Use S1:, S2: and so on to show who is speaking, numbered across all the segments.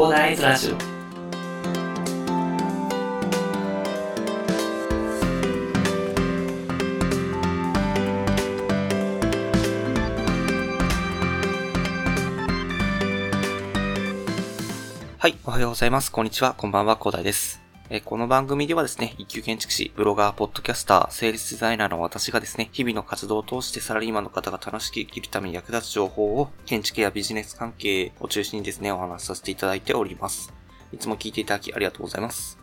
S1: 広大ズラジオ
S2: はい、おはようございます。こんにちは。こんばんは、広大です。えこの番組ではですね、一級建築士、ブロガー、ポッドキャスター、セールスデザイナーの私がですね、日々の活動を通してサラリーマンの方が楽しく生きるために役立つ情報を、建築やビジネス関係を中心にですね、お話しさせていただいております。いつも聞いていただきありがとうございます。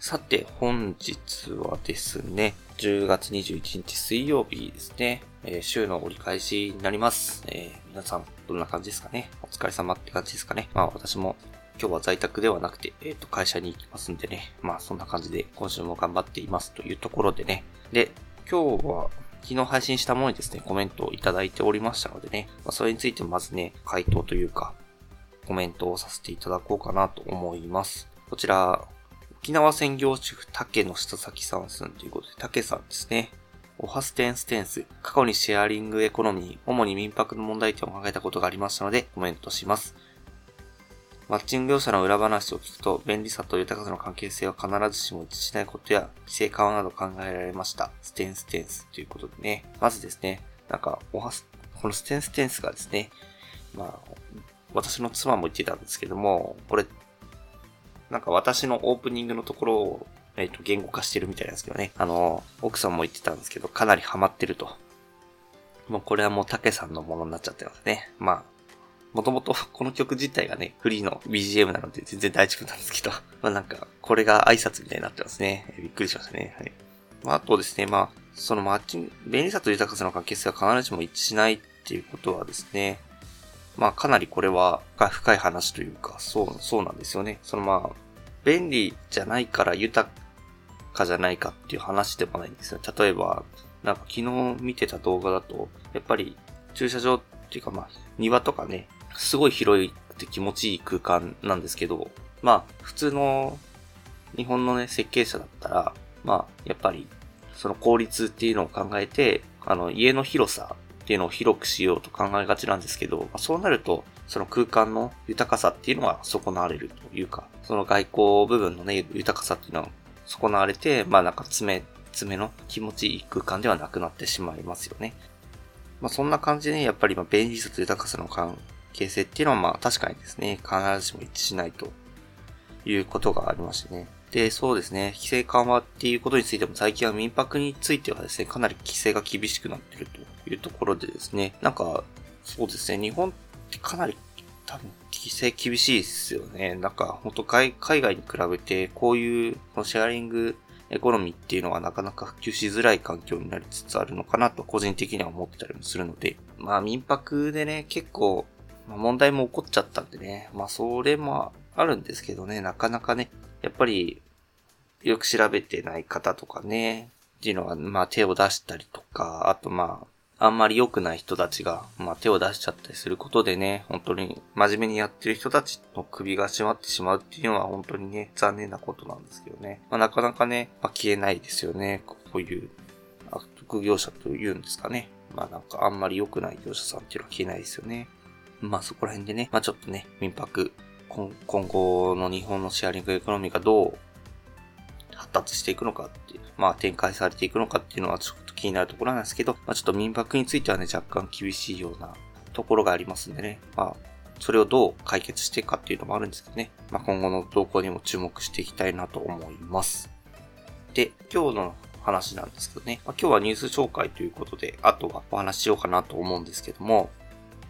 S2: さて、本日はですね、10月21日水曜日ですね、えー週の折り返しになります。えー皆さん、どんな感じですかね？お疲れ様って感じですかね？まあ私も今日は在宅ではなくて、えっ、と、会社に行きますんでね。まあ、そんな感じで、今週も頑張っていますというところでね。で、今日は、昨日配信したものにですね、コメントをいただいておりましたのでね、まあ、それについてまずね、回答というか、コメントをさせていただこうかなと思います。こちら、沖縄専業主婦竹野下崎さんすんということで、竹さんですね。オハステンステンス。過去にシェアリングエコノミー、主に民泊の問題点を考えたことがありましたので、コメントします。マッチング業者の裏話を聞くと、便利さと豊かさの関係性は必ずしも一致しないことや、規制緩和など考えられました。ステンステンスということでね。まずですね、なんか、おはす、このステンステンスがですね、まあ、私の妻も言ってたんですけども、これ、なんか私のオープニングのところを、えっ、と、言語化してるみたいなんですけどね。あの、奥さんも言ってたんですけど、かなりハマってると。もうこれはもう竹さんのものになっちゃってますね。まあ、もともとこの曲自体がね、フリーの BGM なので全然大丈夫なんですけど、まあなんか、これが挨拶みたいになってますね。びっくりしましたね。はい。まああとですね、まあ、そのマッチング、便利さと豊かさの関係性は必ずしも一致しないっていうことはですね、まあかなりこれは深い話というか、そう、そうなんですよね。そのまあ、便利じゃないから豊かじゃないかっていう話でもないんですよ。例えば、なんか昨日見てた動画だと、やっぱり駐車場っていうかまあ、庭とかね、すごい広くて気持ちいい空間なんですけど、まあ、普通の日本のね、設計者だったら、まあ、やっぱり、その効率っていうのを考えて、あの、家の広さっていうのを広くしようと考えがちなんですけど、まあ、そうなると、その空間の豊かさっていうのは損なわれるというか、その外交部分のね、豊かさっていうのは損なわれて、まあなんか爪、爪の気持ちいい空間ではなくなってしまいますよね。まあそんな感じでね、やっぱりま便利さと豊かさの関係性っていうのはまあ確かにですね、必ずしも一致しないということがありましてね。で、そうですね、規制緩和っていうことについても最近は民泊についてはですね、かなり規制が厳しくなってるというところでですね、なんか、そうですね、日本ってかなり多分規制厳しいですよね。なんか、本当海海外に比べて、こういうシェアリングエコノミーっていうのはなかなか普及しづらい環境になりつつあるのかなと個人的には思ってたりもするので、まあ民泊でね、結構、まあ、問題も起こっちゃったんでね、まあそれもあるんですけどね、なかなかね、やっぱりよく調べてない方とかね、っていうのは、まあ手を出したりとか、あとまあ、あんまり良くない人たちが、まあ手を出しちゃったりすることでね、本当に真面目にやってる人たちの首が締まってしまうっていうのは本当にね、残念なことなんですけどね。まあなかなかね、まあ消えないですよね。こういう悪徳業者というんですかね。まあなんかあんまり良くない業者さんっていうのは消えないですよね。まあそこら辺でね、まあちょっとね、民泊、今後の日本のシェアリングエコノミーがどう発達していくのかっていう、まあ展開されていくのかっていうのはちょっと気になるところなんですけど、まあちょっと民泊についてはね、若干厳しいようなところがありますんでね、まあそれをどう解決していくかっていうのもあるんですけどね、まあ今後の動向にも注目していきたいなと思います。で、今日の話なんですけどね、まあ、今日はニュース紹介ということで、あとはお話しようかなと思うんですけども、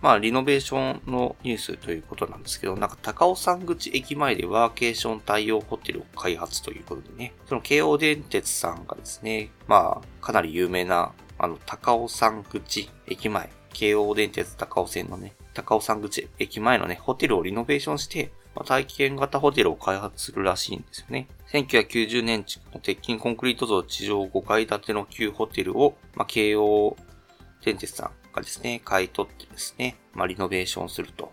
S2: まあ、リノベーションのニュースということなんですけど、なんか高尾山口駅前でワーケーション対応ホテルを開発ということでね、その京王電鉄さんがですね、まあ、かなり有名な、あの、高尾山口駅前、京王電鉄高尾線のね、高尾山口駅前のね、ホテルをリノベーションして、まあ、体験型ホテルを開発するらしいんですよね。1990年築の鉄筋コンクリート像地上5階建ての旧ホテルを、まあ、京王電鉄さんがですね、買い取ってですね、まあ、リノベーションすると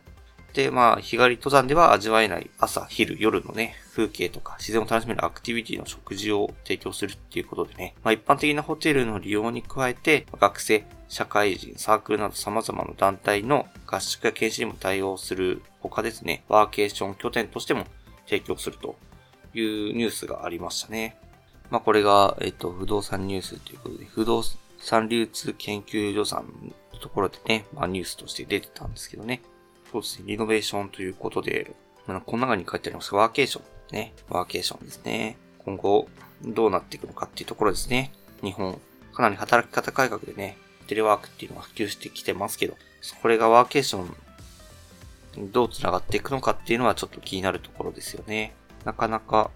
S2: で、まあ、日帰り登山では味わえない朝、昼、夜のね、風景とか自然を楽しめるアクティビティの食事を提供するっていうことでね、まあ一般的なホテルの利用に加えて、学生、社会人、サークルなど様々な団体の合宿や研修にも対応する他ですね、ワーケーション拠点としても提供するというニュースがありましたね。まあこれが、えっと、不動産ニュースということで、不動産流通研究所さんところでね、まあニュースとして出てたんですけどね。そうですね、リノベーションということで、まあ、この中に書いてありますワーケーション。ね、ワーケーションですね。今後、どうなっていくのかっていうところですね。日本、かなり働き方改革でね、テレワークっていうのが普及してきてますけど、これがワーケーション、どう繋がっていくのかっていうのはちょっと気になるところですよね。なかなか、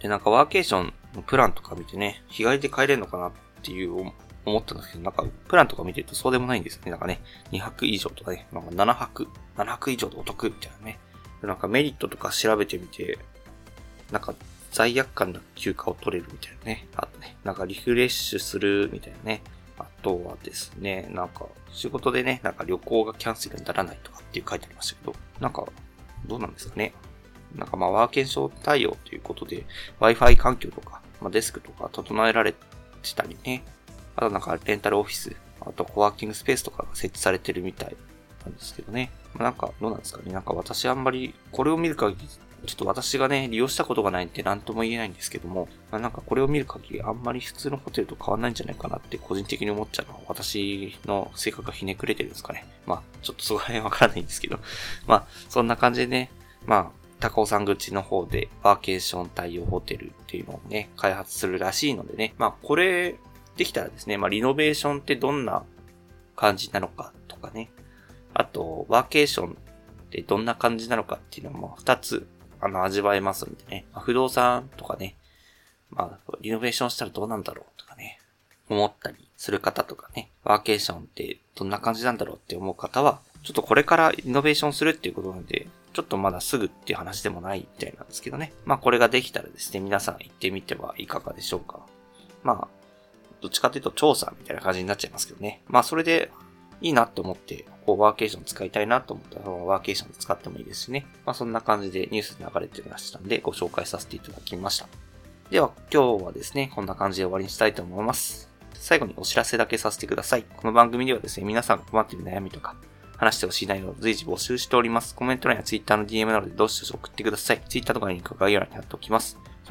S2: で、なんかワーケーションのプランとか見てね、日帰りで帰れるのかなっていう思ったんですけど、なんか、プランとか見てるとそうでもないんですよね。なんかね、2泊以上とかね、なんか7泊、7泊以上でお得みたいなね。なんかメリットとか調べてみて、なんか罪悪感な休暇を取れるみたいなね。あとね、なんかリフレッシュするみたいなね。あとはですね、なんか仕事でね、なんか旅行がキャンセルにならないとかっていう書いてありましたけど、なんかどうなんですかね。なんかまあワーケーション対応ということで Wi-Fi 環境とか、まあ、デスクとか整えられてたりね。あとなんかレンタルオフィス、あとコワーキングスペースとかが設置されてるみたいなんですけどね。まあ、なんかどうなんですかね。なんか私あんまりこれを見る限りちょっと私がね、利用したことがないんで何とも言えないんですけども、まあ、なんかこれを見る限りあんまり普通のホテルと変わんないんじゃないかなって個人的に思っちゃうのは私の性格がひねくれてるんですかね。まあ、ちょっとそこら辺わからないんですけど、まあ、そんな感じでね、まあ、高尾山口の方でワーケーション対応ホテルっていうのをね、開発するらしいのでね、まあ、これできたらですね、まあ、リノベーションってどんな感じなのかとかね、あと、ワーケーションってどんな感じなのかっていうのも二つあの、味わえますんでね。まあ、不動産とかね、まあ、リノベーションしたらどうなんだろうとかね、思ったりする方とかね、ワーケーションってどんな感じなんだろうって思う方は、ちょっとこれからリノベーションするっていうことなんで、ちょっとまだすぐっていう話でもないみたいなんですけどね。まあこれができたらですね、皆さん行ってみてはいかがでしょうか。まあ、どっちかというと調査みたいな感じになっちゃいますけどね。まあそれでいいなって思って、こう、ワーケーション使いたいなと思ったら、ワーケーションで使ってもいいですしね。まあ、そんな感じでニュースで流れてましたんで、ご紹介させていただきました。では、今日はですね、こんな感じで終わりにしたいと思います。最後にお知らせだけさせてください。この番組ではですね、皆さんが困っている悩みとか、話してほしい内容を随時募集しております。コメント欄や Twitter の DM などでどしどし送ってください。Twitter とかにリンク概要欄に貼っておきます。